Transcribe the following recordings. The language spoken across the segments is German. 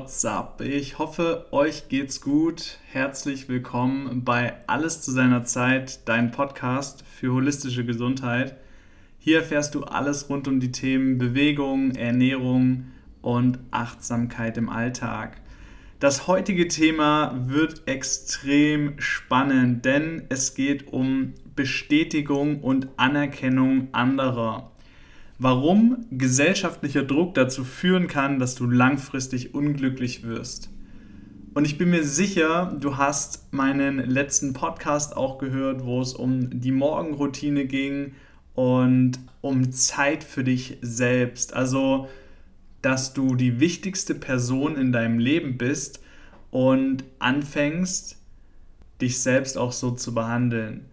What's up? Ich hoffe, euch geht's gut. Herzlich willkommen bei Alles zu seiner Zeit, dein Podcast für holistische Gesundheit. Hier erfährst du alles rund um die Themen Bewegung, Ernährung und Achtsamkeit im Alltag. Das heutige Thema wird extrem spannend, denn es geht um Bestätigung und Anerkennung anderer. Warum gesellschaftlicher Druck dazu führen kann, dass du langfristig unglücklich wirst. Und ich bin mir sicher, du hast meinen letzten Podcast auch gehört, wo es um die Morgenroutine ging und um Zeit für dich selbst. Also dass du die wichtigste Person in deinem Leben bist und anfängst, dich selbst auch so zu behandeln.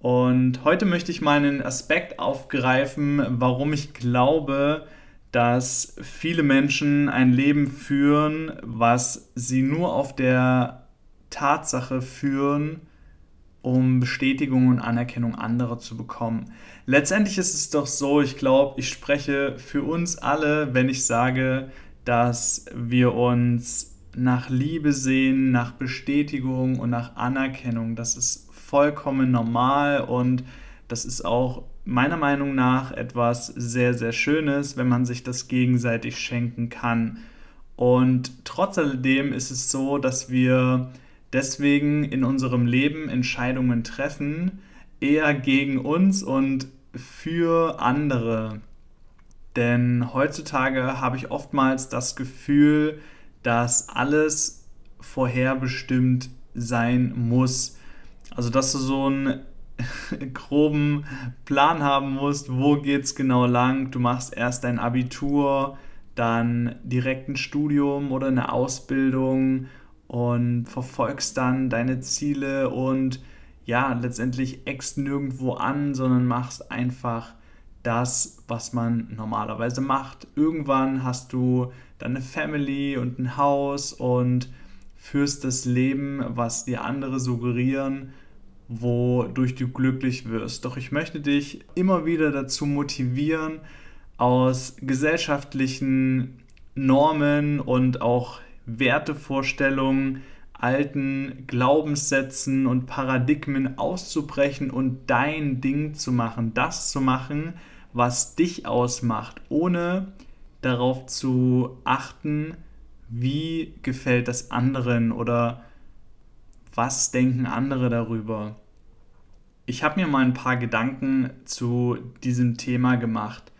Und heute möchte ich mal einen Aspekt aufgreifen, warum ich glaube, dass viele Menschen ein Leben führen, was sie nur auf der Tatsache führen, um Bestätigung und Anerkennung anderer zu bekommen. Letztendlich ist es doch so, ich glaube, ich spreche für uns alle, wenn ich sage, dass wir uns nach Liebe sehen, nach Bestätigung und nach Anerkennung. Das ist vollkommen normal und das ist auch meiner Meinung nach etwas sehr, sehr Schönes, wenn man sich das gegenseitig schenken kann. Und trotz alledem ist es so, dass wir deswegen in unserem Leben Entscheidungen treffen, eher gegen uns und für andere. Denn heutzutage habe ich oftmals das Gefühl, dass alles vorherbestimmt sein muss. Also dass du so einen groben Plan haben musst, wo geht es genau lang. Du machst erst dein Abitur, dann direkt ein Studium oder eine Ausbildung und verfolgst dann deine Ziele und ja, letztendlich eckst nirgendwo an, sondern machst einfach das, was man normalerweise macht. Irgendwann hast du deine Family und ein Haus und führst das Leben, was dir andere suggerieren, wodurch du glücklich wirst. Doch ich möchte dich immer wieder dazu motivieren, aus gesellschaftlichen Normen und auch Wertevorstellungen, alten Glaubenssätzen und Paradigmen auszubrechen und dein Ding zu machen, das zu machen, was dich ausmacht, ohne darauf zu achten, wie gefällt das anderen oder was denken andere darüber. Ich habe mir mal ein paar Gedanken zu diesem Thema gemacht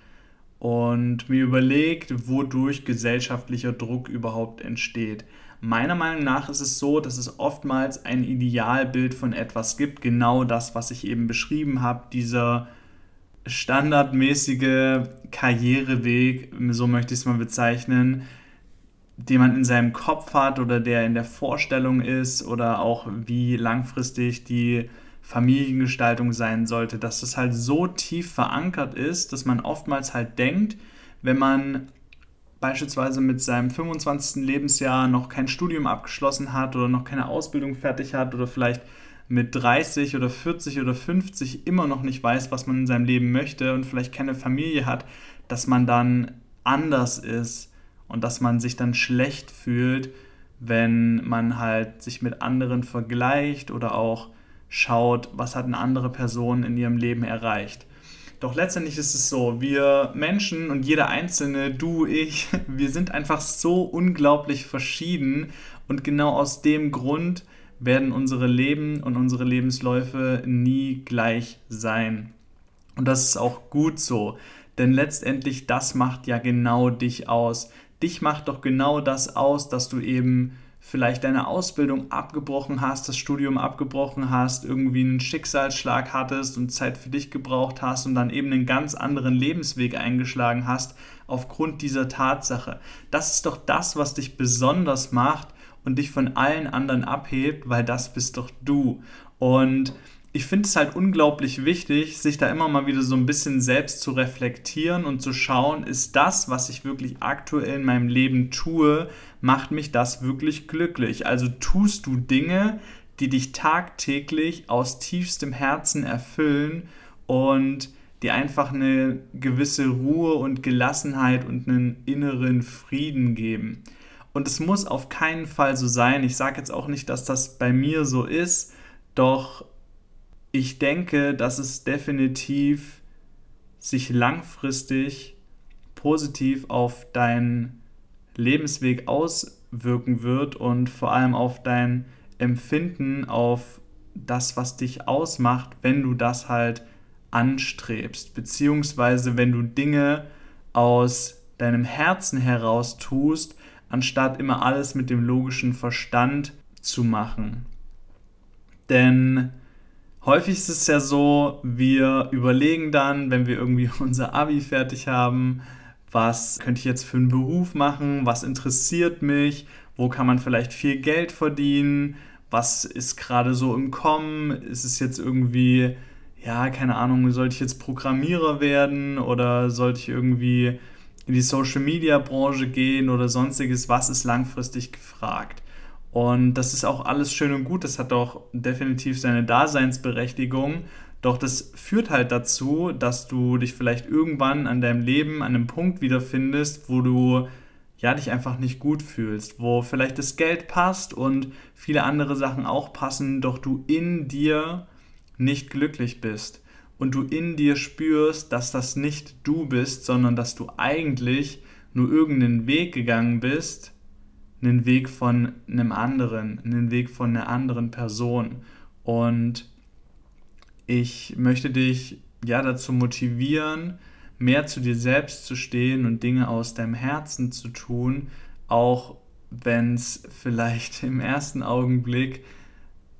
und mir überlegt, wodurch gesellschaftlicher Druck überhaupt entsteht. Meiner Meinung nach ist es so, dass es oftmals ein Idealbild von etwas gibt, genau das, was ich eben beschrieben habe, dieser standardmäßige Karriereweg, so möchte ich es mal bezeichnen, den man in seinem Kopf hat oder der in der Vorstellung ist oder auch wie langfristig die Familiengestaltung sein sollte, dass das halt so tief verankert ist, dass man oftmals halt denkt, wenn man beispielsweise mit seinem 25. Lebensjahr noch kein Studium abgeschlossen hat oder noch keine Ausbildung fertig hat oder vielleicht mit 30 oder 40 oder 50 immer noch nicht weiß, was man in seinem Leben möchte und vielleicht keine Familie hat, dass man dann anders ist und dass man sich dann schlecht fühlt, wenn man halt sich mit anderen vergleicht oder auch schaut, was hat eine andere Person in ihrem Leben erreicht. Doch letztendlich ist es so, wir Menschen und jeder Einzelne, du, ich, wir sind einfach so unglaublich verschieden und genau aus dem Grund werden unsere Leben und unsere Lebensläufe nie gleich sein. Und das ist auch gut so, denn letztendlich das macht ja genau dich aus. Dich macht doch genau das aus, dass du eben vielleicht deine Ausbildung abgebrochen hast, das Studium abgebrochen hast, irgendwie einen Schicksalsschlag hattest und Zeit für dich gebraucht hast und dann eben einen ganz anderen Lebensweg eingeschlagen hast aufgrund dieser Tatsache. Das ist doch das, was dich besonders macht und dich von allen anderen abhebt, weil das bist doch du. Und ich finde es halt unglaublich wichtig, sich da immer mal wieder so ein bisschen selbst zu reflektieren und zu schauen, ist das, was ich wirklich aktuell in meinem Leben tue, macht mich das wirklich glücklich? Also tust du Dinge, die dich tagtäglich aus tiefstem Herzen erfüllen und die einfach eine gewisse Ruhe und Gelassenheit und einen inneren Frieden geben. Und es muss auf keinen Fall so sein. Ich sage jetzt auch nicht, dass das bei mir so ist, doch ich denke, dass es definitiv sich langfristig positiv auf deinen Lebensweg auswirken wird und vor allem auf dein Empfinden, auf das, was dich ausmacht, wenn du das halt anstrebst, beziehungsweise wenn du Dinge aus deinem Herzen heraus tust, anstatt immer alles mit dem logischen Verstand zu machen. Denn häufig ist es ja so, wir überlegen dann, wenn wir irgendwie unser ABI fertig haben, was könnte ich jetzt für einen Beruf machen, was interessiert mich, wo kann man vielleicht viel Geld verdienen, was ist gerade so im Kommen, ist es jetzt irgendwie, ja, keine Ahnung, sollte ich jetzt Programmierer werden oder sollte ich irgendwie in die Social-Media-Branche gehen oder sonstiges, was ist langfristig gefragt. Und das ist auch alles schön und gut, das hat auch definitiv seine Daseinsberechtigung. Doch das führt halt dazu, dass du dich vielleicht irgendwann an deinem Leben an einem Punkt wiederfindest, wo du ja dich einfach nicht gut fühlst, wo vielleicht das Geld passt und viele andere Sachen auch passen, doch du in dir nicht glücklich bist und du in dir spürst, dass das nicht du bist, sondern dass du eigentlich nur irgendeinen Weg gegangen bist, einen Weg von einem anderen, einen Weg von einer anderen Person. Und ich möchte dich ja dazu motivieren, mehr zu dir selbst zu stehen und Dinge aus deinem Herzen zu tun, auch wenn es vielleicht im ersten Augenblick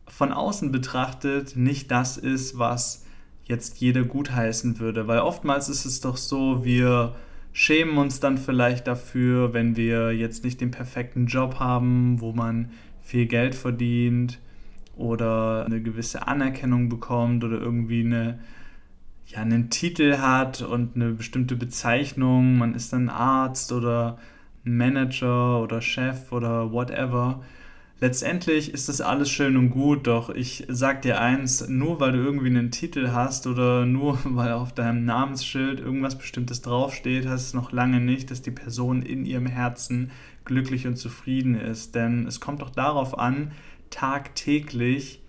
von außen betrachtet nicht das ist, was jetzt jeder gutheißen würde. Weil oftmals ist es doch so, wir schämen uns dann vielleicht dafür, wenn wir jetzt nicht den perfekten Job haben, wo man viel Geld verdient oder eine gewisse Anerkennung bekommt oder irgendwie eine, ja, einen Titel hat und eine bestimmte Bezeichnung. Man ist dann Arzt oder Manager oder Chef oder whatever letztendlich ist das alles schön und gut, doch ich sag dir eins, nur weil du irgendwie einen Titel hast oder nur weil auf deinem Namensschild irgendwas Bestimmtes draufsteht, heißt es noch lange nicht, dass die Person in ihrem Herzen glücklich und zufrieden ist. Denn es kommt doch darauf an, tagtäglich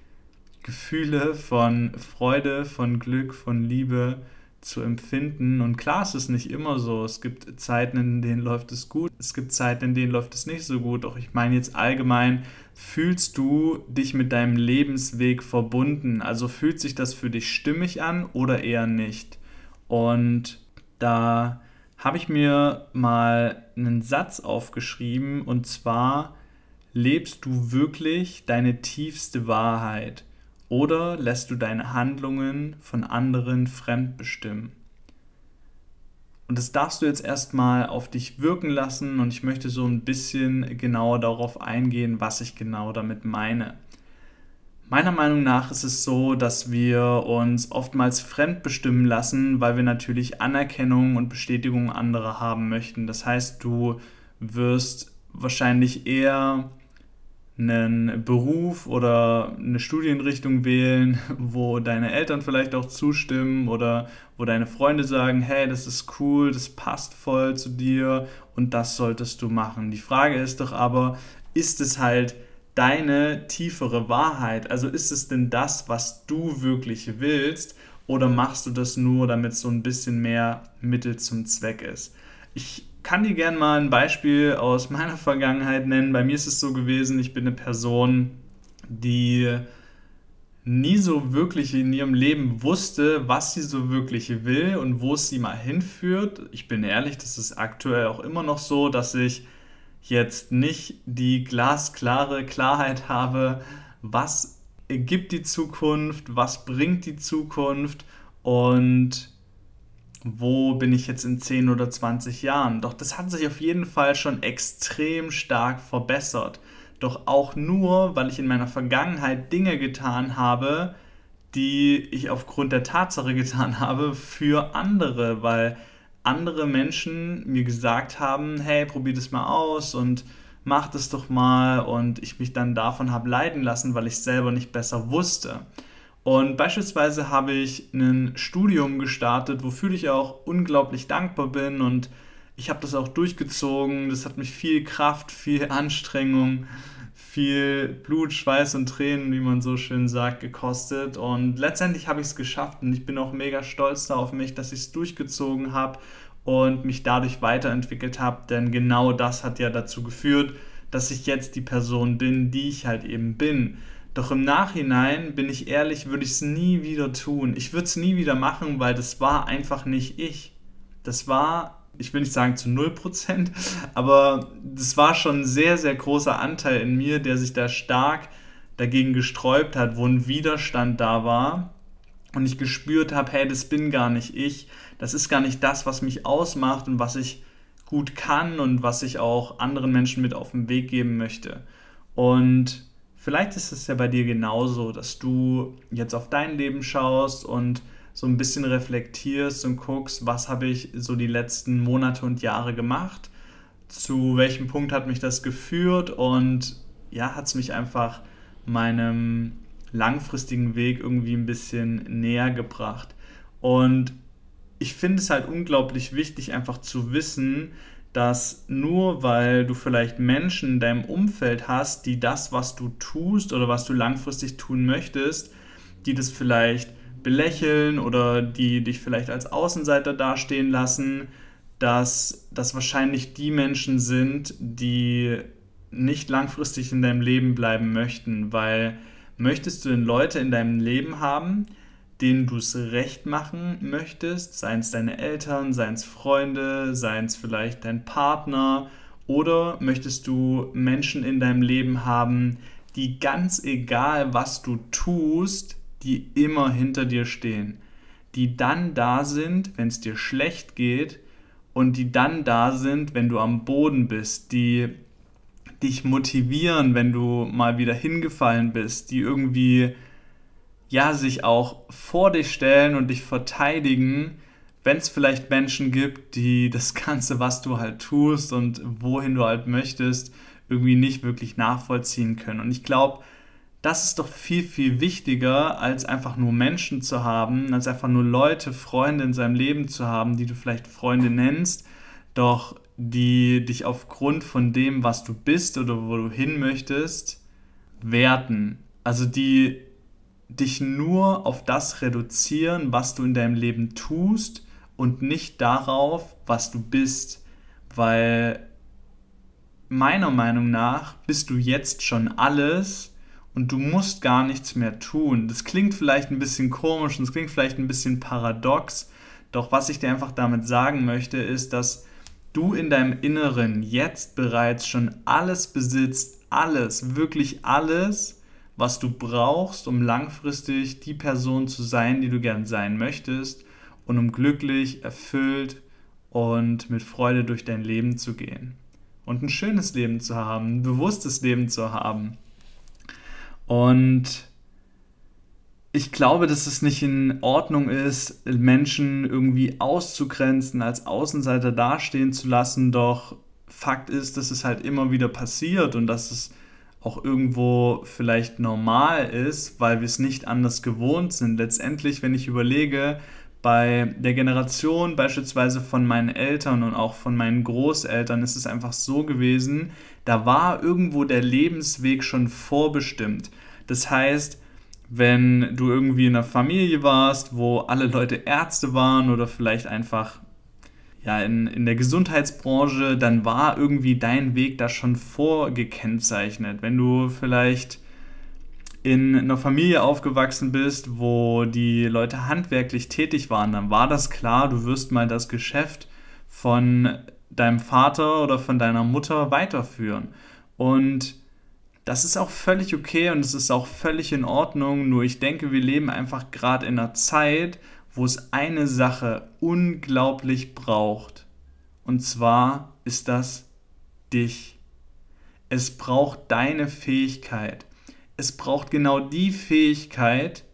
Gefühle von Freude, von Glück, von Liebe zu empfinden. Und klar ist es nicht immer so. Es gibt Zeiten, in denen läuft es gut, es gibt Zeiten, in denen läuft es nicht so gut. Doch ich meine jetzt allgemein, fühlst du dich mit deinem Lebensweg verbunden? Also fühlt sich das für dich stimmig an oder eher nicht? Und da habe ich mir mal einen Satz aufgeschrieben und zwar, lebst du wirklich deine tiefste Wahrheit? Oder lässt du deine Handlungen von anderen fremdbestimmen? Und das darfst du jetzt erstmal auf dich wirken lassen und ich möchte so ein bisschen genauer darauf eingehen, was ich genau damit meine. Meiner Meinung nach ist es so, dass wir uns oftmals fremdbestimmen lassen, weil wir natürlich Anerkennung und Bestätigung anderer haben möchten. Das heißt, du wirst wahrscheinlich eher einen Beruf oder eine Studienrichtung wählen, wo deine Eltern vielleicht auch zustimmen oder wo deine Freunde sagen, hey, das ist cool, das passt voll zu dir und das solltest du machen. Die Frage ist doch aber, ist es halt deine tiefere Wahrheit? Also ist es denn das, was du wirklich willst oder machst du das nur, damit es so ein bisschen mehr Mittel zum Zweck ist? Ich kann dir gerne mal ein Beispiel aus meiner Vergangenheit nennen. Bei mir ist es so gewesen, ich bin eine Person, die nie so wirklich in ihrem Leben wusste, was sie so wirklich will und wo es sie mal hinführt. Ich bin ehrlich, das ist aktuell auch immer noch so, dass ich jetzt nicht die glasklare Klarheit habe, was gibt die Zukunft, was bringt die Zukunft und wo bin ich jetzt in 10 oder 20 Jahren. Doch das hat sich auf jeden Fall schon extrem stark verbessert. Doch auch nur, weil ich in meiner Vergangenheit Dinge getan habe, die ich aufgrund der Tatsache getan habe für andere, weil andere Menschen mir gesagt haben, hey, probier das mal aus und mach das doch mal und ich mich dann davon habe leiden lassen, weil ich selber nicht besser wusste. Und beispielsweise habe ich ein Studium gestartet, wofür ich auch unglaublich dankbar bin und ich habe das auch durchgezogen. Das hat mich viel Kraft, viel Anstrengung, viel Blut, Schweiß und Tränen, wie man so schön sagt, gekostet. Und letztendlich habe ich es geschafft und ich bin auch mega stolz auf mich, dass ich es durchgezogen habe und mich dadurch weiterentwickelt habe. Denn genau das hat ja dazu geführt, dass ich jetzt die Person bin, die ich halt eben bin. Doch im Nachhinein, bin ich ehrlich, würde ich es nie wieder tun. Ich würde es nie wieder machen, weil das war einfach nicht ich. Das war, ich will nicht sagen zu 0%, aber das war schon ein sehr, sehr großer Anteil in mir, der sich da stark dagegen gesträubt hat, wo ein Widerstand da war und ich gespürt habe, hey, das bin gar nicht ich, das ist gar nicht das, was mich ausmacht und was ich gut kann und was ich auch anderen Menschen mit auf den Weg geben möchte. Und vielleicht ist es ja bei dir genauso, dass du jetzt auf dein Leben schaust und so ein bisschen reflektierst und guckst, was habe ich so die letzten Monate und Jahre gemacht, zu welchem Punkt hat mich das geführt und ja, hat es mich einfach meinem langfristigen Weg irgendwie ein bisschen näher gebracht. Und ich finde es halt unglaublich wichtig, einfach zu wissen, dass nur weil du vielleicht Menschen in deinem Umfeld hast, die das, was du tust oder was du langfristig tun möchtest, die das vielleicht belächeln oder die dich vielleicht als Außenseiter dastehen lassen, dass das wahrscheinlich die Menschen sind, die nicht langfristig in deinem Leben bleiben möchten, weil möchtest du denn Leute in deinem Leben haben, denen du es recht machen möchtest, seien es deine Eltern, seien es Freunde, seien es vielleicht dein Partner, oder möchtest du Menschen in deinem Leben haben, die ganz egal, was du tust, die immer hinter dir stehen, die dann da sind, wenn es dir schlecht geht und die dann da sind, wenn du am Boden bist, die dich motivieren, wenn du mal wieder hingefallen bist, die irgendwie ja, sich auch vor dich stellen und dich verteidigen, wenn es vielleicht Menschen gibt, die das Ganze, was du halt tust und wohin du halt möchtest, irgendwie nicht wirklich nachvollziehen können. Und ich glaube, das ist doch viel, viel wichtiger, als einfach nur Menschen zu haben, als einfach nur Leute, Freunde in seinem Leben zu haben, die du vielleicht Freunde nennst, doch die dich aufgrund von dem, was du bist oder wo du hin möchtest, werten. Also die dich nur auf das reduzieren, was du in deinem Leben tust und nicht darauf, was du bist. Weil meiner Meinung nach bist du jetzt schon alles und du musst gar nichts mehr tun. Das klingt vielleicht ein bisschen komisch und es klingt vielleicht ein bisschen paradox, doch was ich dir einfach damit sagen möchte, ist, dass du in deinem Inneren jetzt bereits schon alles besitzt, alles, wirklich alles, was du brauchst, um langfristig die Person zu sein, die du gern sein möchtest und um glücklich, erfüllt und mit Freude durch dein Leben zu gehen. Und ein schönes Leben zu haben, ein bewusstes Leben zu haben. Und ich glaube, dass es nicht in Ordnung ist, Menschen irgendwie auszugrenzen, als Außenseiter dastehen zu lassen, doch Fakt ist, dass es halt immer wieder passiert und dass es auch irgendwo vielleicht normal ist, weil wir es nicht anders gewohnt sind. Letztendlich, wenn ich überlege, bei der Generation beispielsweise von meinen Eltern und auch von meinen Großeltern ist es einfach so gewesen, da war irgendwo der Lebensweg schon vorbestimmt. Das heißt, wenn du irgendwie in einer Familie warst, wo alle Leute Ärzte waren oder vielleicht einfach ja, in, in der Gesundheitsbranche, dann war irgendwie dein Weg da schon vorgekennzeichnet. Wenn du vielleicht in einer Familie aufgewachsen bist, wo die Leute handwerklich tätig waren, dann war das klar, du wirst mal das Geschäft von deinem Vater oder von deiner Mutter weiterführen. Und das ist auch völlig okay und es ist auch völlig in Ordnung, nur ich denke, wir leben einfach gerade in einer Zeit, wo es eine Sache unglaublich braucht. Und zwar ist das dich. Es braucht deine Fähigkeit. Es braucht genau die Fähigkeit,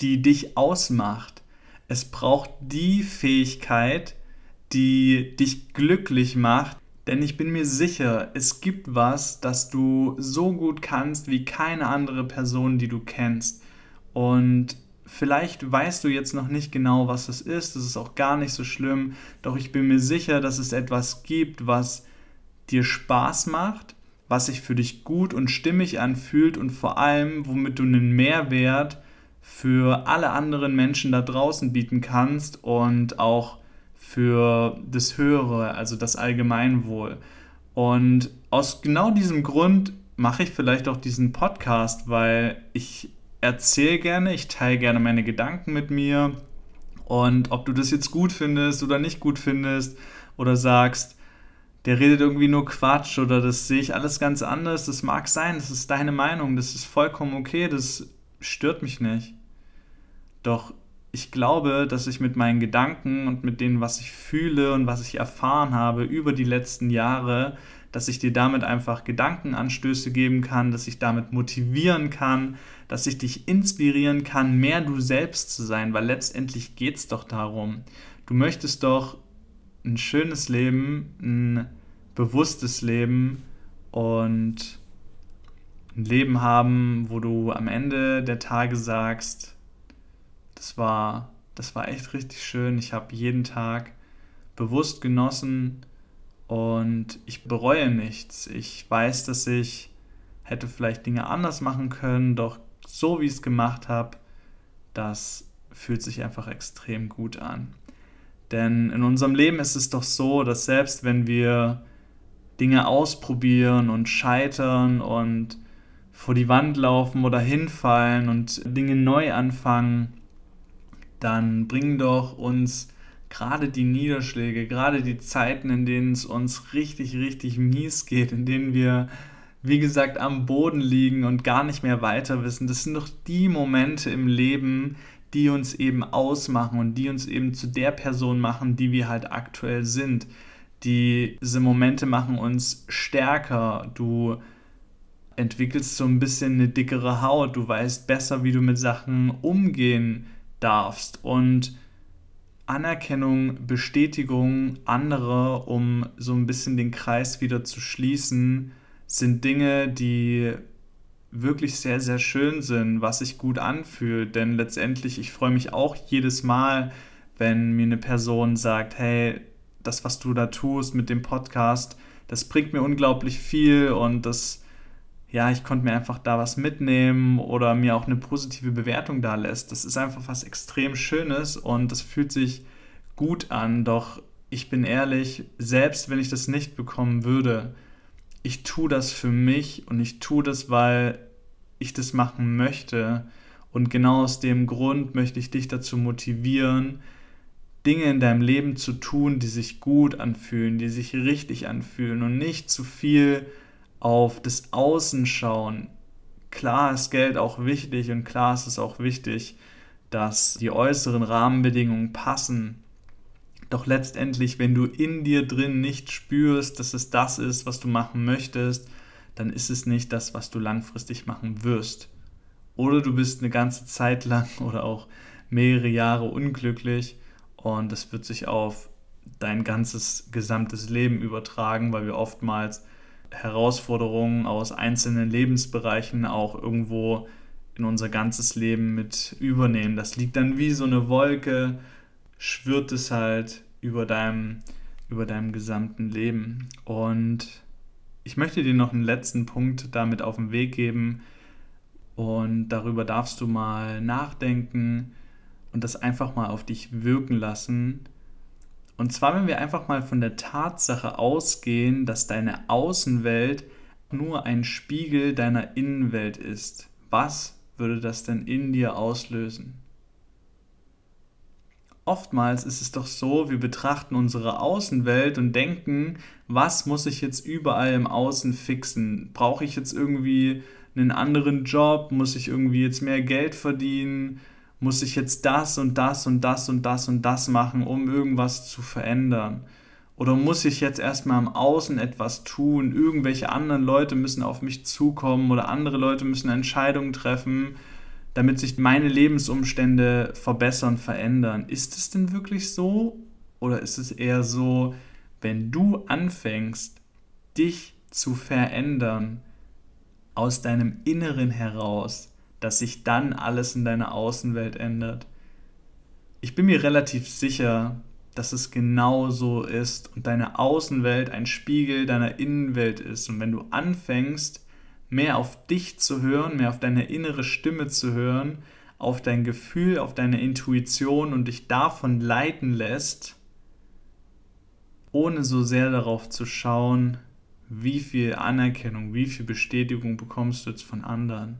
die dich ausmacht. Es braucht die Fähigkeit, die dich glücklich macht. Denn ich bin mir sicher, es gibt was, das du so gut kannst wie keine andere Person, die du kennst. Und vielleicht weißt du jetzt noch nicht genau, was es ist. Das ist auch gar nicht so schlimm. Doch ich bin mir sicher, dass es etwas gibt, was dir Spaß macht, was sich für dich gut und stimmig anfühlt und vor allem, womit du einen Mehrwert für alle anderen Menschen da draußen bieten kannst und auch für das Höhere, also das Allgemeinwohl. Und aus genau diesem Grund mache ich vielleicht auch diesen Podcast, weil ich erzähle gerne, ich teile gerne meine Gedanken mit mir. Und ob du das jetzt gut findest oder nicht gut findest oder sagst, der redet irgendwie nur Quatsch oder das sehe ich alles ganz anders, das mag sein, das ist deine Meinung, das ist vollkommen okay, das stört mich nicht. Doch ich glaube, dass ich mit meinen Gedanken und mit dem, was ich fühle und was ich erfahren habe über die letzten Jahre, dass ich dir damit einfach Gedankenanstöße geben kann, dass ich damit motivieren kann, dass ich dich inspirieren kann, mehr du selbst zu sein, weil letztendlich geht es doch darum. Du möchtest doch ein schönes Leben, ein bewusstes Leben und ein Leben haben, wo du am Ende der Tage sagst, das war, das war echt richtig schön. Ich habe jeden Tag bewusst genossen und ich bereue nichts. Ich weiß, dass ich hätte vielleicht Dinge anders machen können, doch so wie ich es gemacht habe, das fühlt sich einfach extrem gut an. Denn in unserem Leben ist es doch so, dass selbst wenn wir Dinge ausprobieren und scheitern und vor die Wand laufen oder hinfallen und Dinge neu anfangen, dann bringen doch uns gerade die Niederschläge, gerade die Zeiten, in denen es uns richtig, richtig mies geht, in denen wir, wie gesagt, am Boden liegen und gar nicht mehr weiter wissen, das sind doch die Momente im Leben, die uns eben ausmachen und die uns eben zu der Person machen, die wir halt aktuell sind. Diese Momente machen uns stärker. Du entwickelst so ein bisschen eine dickere Haut. Du weißt besser, wie du mit Sachen umgehen darfst. Und Anerkennung, Bestätigung anderer, um so ein bisschen den Kreis wieder zu schließen, sind Dinge, die wirklich sehr, sehr schön sind, was sich gut anfühlt. Denn letztendlich, ich freue mich auch jedes Mal, wenn mir eine Person sagt, hey, das, was du da tust mit dem Podcast, das bringt mir unglaublich viel und das ja, ich konnte mir einfach da was mitnehmen oder mir auch eine positive Bewertung da lässt. Das ist einfach was extrem Schönes und das fühlt sich gut an. Doch ich bin ehrlich, selbst wenn ich das nicht bekommen würde, ich tue das für mich und ich tue das, weil ich das machen möchte. Und genau aus dem Grund möchte ich dich dazu motivieren, Dinge in deinem Leben zu tun, die sich gut anfühlen, die sich richtig anfühlen und nicht zu viel auf das Außen schauen. Klar ist Geld auch wichtig und klar ist es auch wichtig, dass die äußeren Rahmenbedingungen passen. Doch letztendlich, wenn du in dir drin nicht spürst, dass es das ist, was du machen möchtest, dann ist es nicht das, was du langfristig machen wirst. Oder du bist eine ganze Zeit lang oder auch mehrere Jahre unglücklich und das wird sich auf dein ganzes gesamtes Leben übertragen, weil wir oftmals Herausforderungen aus einzelnen Lebensbereichen auch irgendwo in unser ganzes Leben mit übernehmen. Das liegt dann wie so eine Wolke, schwirrt es halt über deinem, über deinem gesamten Leben. Und ich möchte dir noch einen letzten Punkt damit auf den Weg geben. Und darüber darfst du mal nachdenken und das einfach mal auf dich wirken lassen und zwar, wenn wir einfach mal von der Tatsache ausgehen, dass deine Außenwelt nur ein Spiegel deiner Innenwelt ist. Was würde das denn in dir auslösen? Oftmals ist es doch so, wir betrachten unsere Außenwelt und denken, was muss ich jetzt überall im Außen fixen? Brauche ich jetzt irgendwie einen anderen Job? Muss ich irgendwie jetzt mehr Geld verdienen? muss ich jetzt das und das und das und das und das machen, um irgendwas zu verändern? Oder muss ich jetzt erstmal am Außen etwas tun? Irgendwelche anderen Leute müssen auf mich zukommen oder andere Leute müssen Entscheidungen treffen, damit sich meine Lebensumstände verbessern, verändern. Ist es denn wirklich so? Oder ist es eher so, wenn du anfängst, dich zu verändern, aus deinem Inneren heraus, dass sich dann alles in deiner Außenwelt ändert. Ich bin mir relativ sicher, dass es genau so ist und deine Außenwelt ein Spiegel deiner Innenwelt ist. Und wenn du anfängst, mehr auf dich zu hören, mehr auf deine innere Stimme zu hören, auf dein Gefühl, auf deine Intuition und dich davon leiten lässt, ohne so sehr darauf zu schauen, wie viel Anerkennung, wie viel Bestätigung bekommst du jetzt von anderen,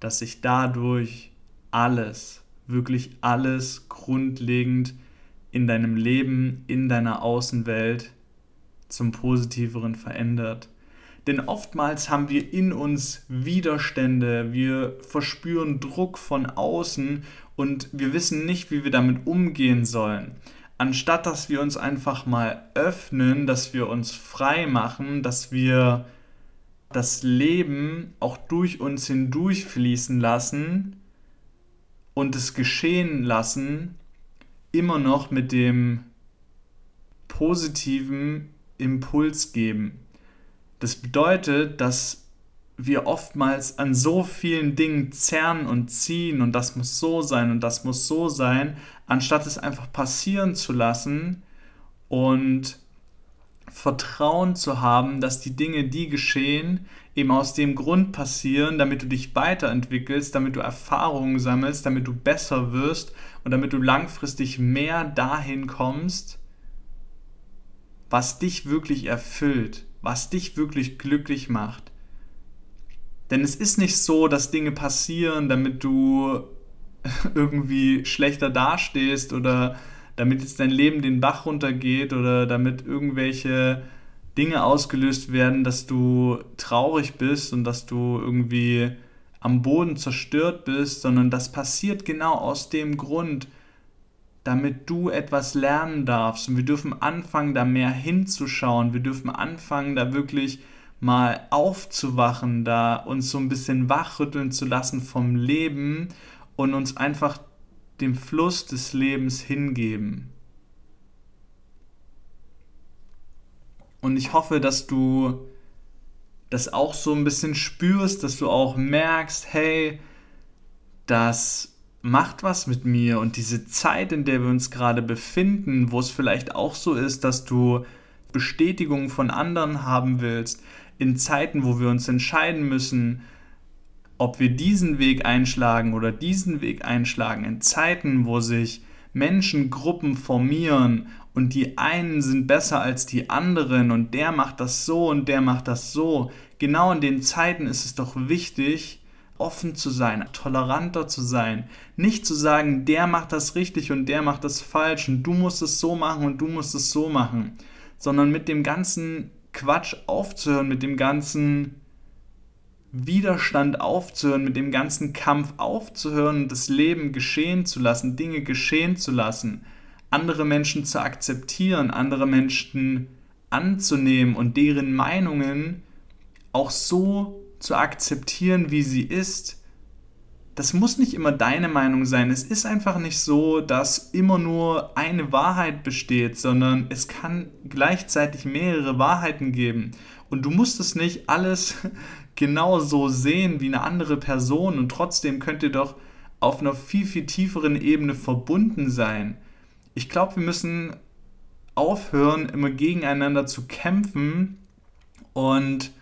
dass sich dadurch alles, wirklich alles grundlegend in deinem Leben, in deiner Außenwelt zum Positiveren verändert. Denn oftmals haben wir in uns Widerstände, wir verspüren Druck von außen und wir wissen nicht, wie wir damit umgehen sollen. Anstatt dass wir uns einfach mal öffnen, dass wir uns frei machen, dass wir das Leben auch durch uns hindurch fließen lassen und es geschehen lassen, immer noch mit dem positiven Impuls geben. Das bedeutet, dass wir oftmals an so vielen Dingen zerren und ziehen und das muss so sein und das muss so sein, anstatt es einfach passieren zu lassen und Vertrauen zu haben, dass die Dinge, die geschehen, eben aus dem Grund passieren, damit du dich weiterentwickelst, damit du Erfahrungen sammelst, damit du besser wirst und damit du langfristig mehr dahin kommst, was dich wirklich erfüllt, was dich wirklich glücklich macht. Denn es ist nicht so, dass Dinge passieren, damit du irgendwie schlechter dastehst oder damit jetzt dein Leben den Bach runtergeht oder damit irgendwelche Dinge ausgelöst werden, dass du traurig bist und dass du irgendwie am Boden zerstört bist, sondern das passiert genau aus dem Grund, damit du etwas lernen darfst. Und wir dürfen anfangen, da mehr hinzuschauen. Wir dürfen anfangen, da wirklich mal aufzuwachen, da uns so ein bisschen wachrütteln zu lassen vom Leben und uns einfach dem Fluss des Lebens hingeben. Und ich hoffe, dass du das auch so ein bisschen spürst, dass du auch merkst, hey, das macht was mit mir und diese Zeit, in der wir uns gerade befinden, wo es vielleicht auch so ist, dass du Bestätigung von anderen haben willst, in Zeiten, wo wir uns entscheiden müssen, ob wir diesen Weg einschlagen oder diesen Weg einschlagen, in Zeiten, wo sich Menschengruppen formieren und die einen sind besser als die anderen und der macht das so und der macht das so. Genau in den Zeiten ist es doch wichtig, offen zu sein, toleranter zu sein. Nicht zu sagen, der macht das richtig und der macht das falsch und du musst es so machen und du musst es so machen, sondern mit dem ganzen Quatsch aufzuhören, mit dem ganzen Widerstand aufzuhören, mit dem ganzen Kampf aufzuhören das Leben geschehen zu lassen, Dinge geschehen zu lassen, andere Menschen zu akzeptieren, andere Menschen anzunehmen und deren Meinungen auch so zu akzeptieren, wie sie ist. Das muss nicht immer deine Meinung sein. Es ist einfach nicht so, dass immer nur eine Wahrheit besteht, sondern es kann gleichzeitig mehrere Wahrheiten geben. Und du musst es nicht alles genau so sehen wie eine andere Person und trotzdem könnt ihr doch auf einer viel, viel tieferen Ebene verbunden sein. Ich glaube, wir müssen aufhören, immer gegeneinander zu kämpfen und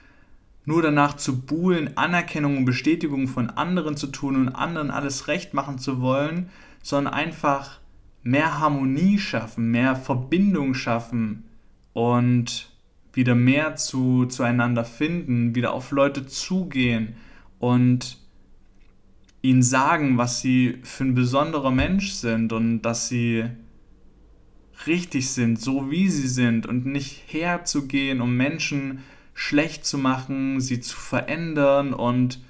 nur danach zu buhlen, Anerkennung und Bestätigung von anderen zu tun und anderen alles recht machen zu wollen, sondern einfach mehr Harmonie schaffen, mehr Verbindung schaffen und wieder mehr zu, zueinander finden, wieder auf Leute zugehen und ihnen sagen, was sie für ein besonderer Mensch sind und dass sie richtig sind, so wie sie sind und nicht herzugehen, um Menschen schlecht zu machen, sie zu verändern und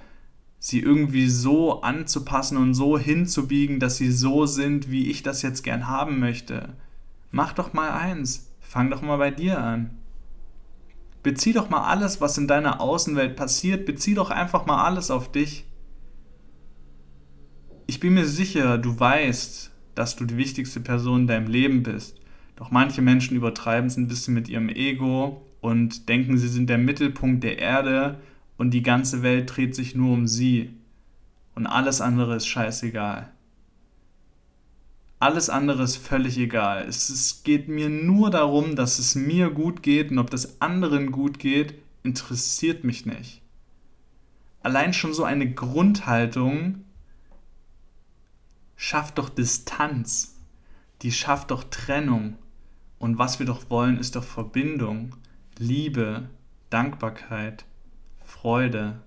sie irgendwie so anzupassen und so hinzubiegen, dass sie so sind, wie ich das jetzt gern haben möchte. Mach doch mal eins, fang doch mal bei dir an. Bezieh doch mal alles, was in deiner Außenwelt passiert, bezieh doch einfach mal alles auf dich. Ich bin mir sicher, du weißt, dass du die wichtigste Person in deinem Leben bist. Doch manche Menschen übertreiben es ein bisschen mit ihrem Ego und denken, sie sind der Mittelpunkt der Erde und die ganze Welt dreht sich nur um sie. und alles andere ist scheißegal. Alles andere ist völlig egal. Es, geht mir nur darum, dass es mir gut geht und ob das anderen gut geht, interessiert mich nicht. Allein schon so eine Grundhaltung schafft doch Distanz, die schafft doch Trennung. Und was wir doch wollen, ist doch Verbindung, Liebe, Dankbarkeit, Freude.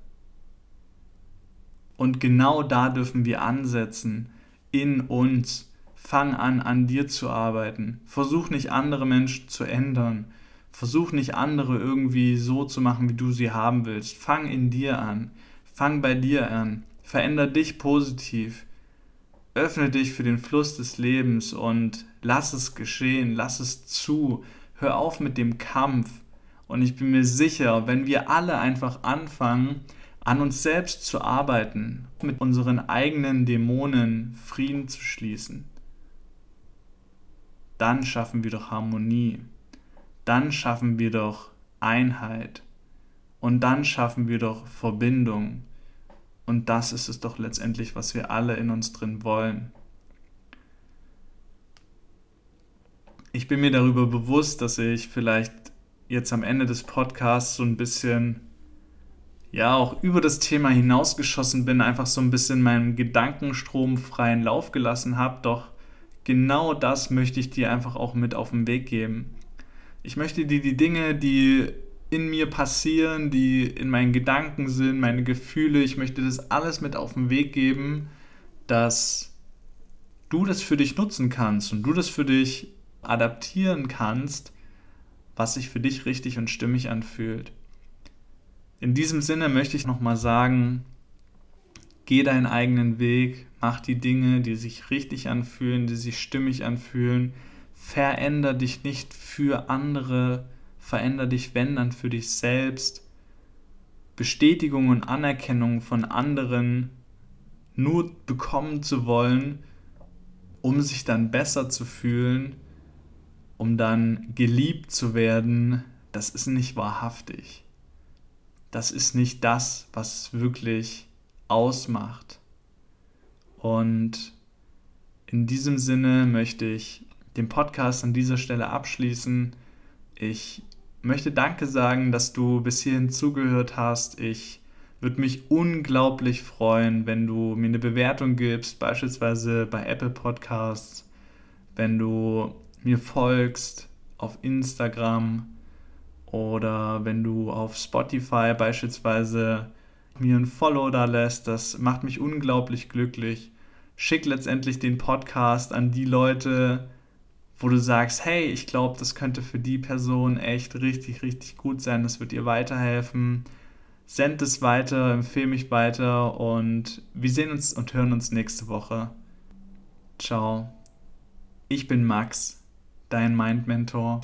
Und genau da dürfen wir ansetzen, in uns. Fang an, an dir zu arbeiten. Versuch nicht andere Menschen zu ändern. Versuch nicht andere irgendwie so zu machen, wie du sie haben willst. Fang in dir an. Fang bei dir an. Veränder dich positiv. Öffne dich für den Fluss des Lebens und lass es geschehen, lass es zu. Hör auf mit dem Kampf. Und ich bin mir sicher, wenn wir alle einfach anfangen, an uns selbst zu arbeiten, mit unseren eigenen Dämonen Frieden zu schließen, dann schaffen wir doch Harmonie, dann schaffen wir doch Einheit und dann schaffen wir doch Verbindung. Und das ist es doch letztendlich, was wir alle in uns drin wollen. Ich bin mir darüber bewusst, dass ich vielleicht jetzt am Ende des Podcasts so ein bisschen, ja, auch über das Thema hinausgeschossen bin, einfach so ein bisschen meinen Gedankenstrom freien Lauf gelassen habe. Doch genau das möchte ich dir einfach auch mit auf den Weg geben. Ich möchte dir die Dinge, die in mir passieren, die in meinen Gedanken sind, meine Gefühle, ich möchte das alles mit auf den Weg geben, dass du das für dich nutzen kannst und du das für dich adaptieren kannst, was sich für dich richtig und stimmig anfühlt. In diesem Sinne möchte ich nochmal sagen, geh deinen eigenen Weg, mach die Dinge, die sich richtig anfühlen, die sich stimmig anfühlen, veränder dich nicht für andere, veränder dich, wenn dann für dich selbst. Bestätigung und Anerkennung von anderen nur bekommen zu wollen, um sich dann besser zu fühlen, um dann geliebt zu werden, das ist nicht wahrhaftig. Das ist nicht das, was es wirklich ausmacht. Und in diesem Sinne möchte ich den Podcast an dieser Stelle abschließen. Ich möchte Danke sagen, dass du bis hierhin zugehört hast. Ich würde mich unglaublich freuen, wenn du mir eine Bewertung gibst, beispielsweise bei Apple Podcasts, wenn du mir folgst auf Instagram oder wenn du auf Spotify beispielsweise mir ein Follow da lässt, das macht mich unglaublich glücklich. Schick letztendlich den Podcast an die Leute, wo du sagst, hey, ich glaube, das könnte für die Person echt richtig, richtig gut sein, das wird ihr weiterhelfen. Send es weiter, empfehle mich weiter und wir sehen uns und hören uns nächste Woche. Ciao. Ich bin Max dein Mind-Mentor.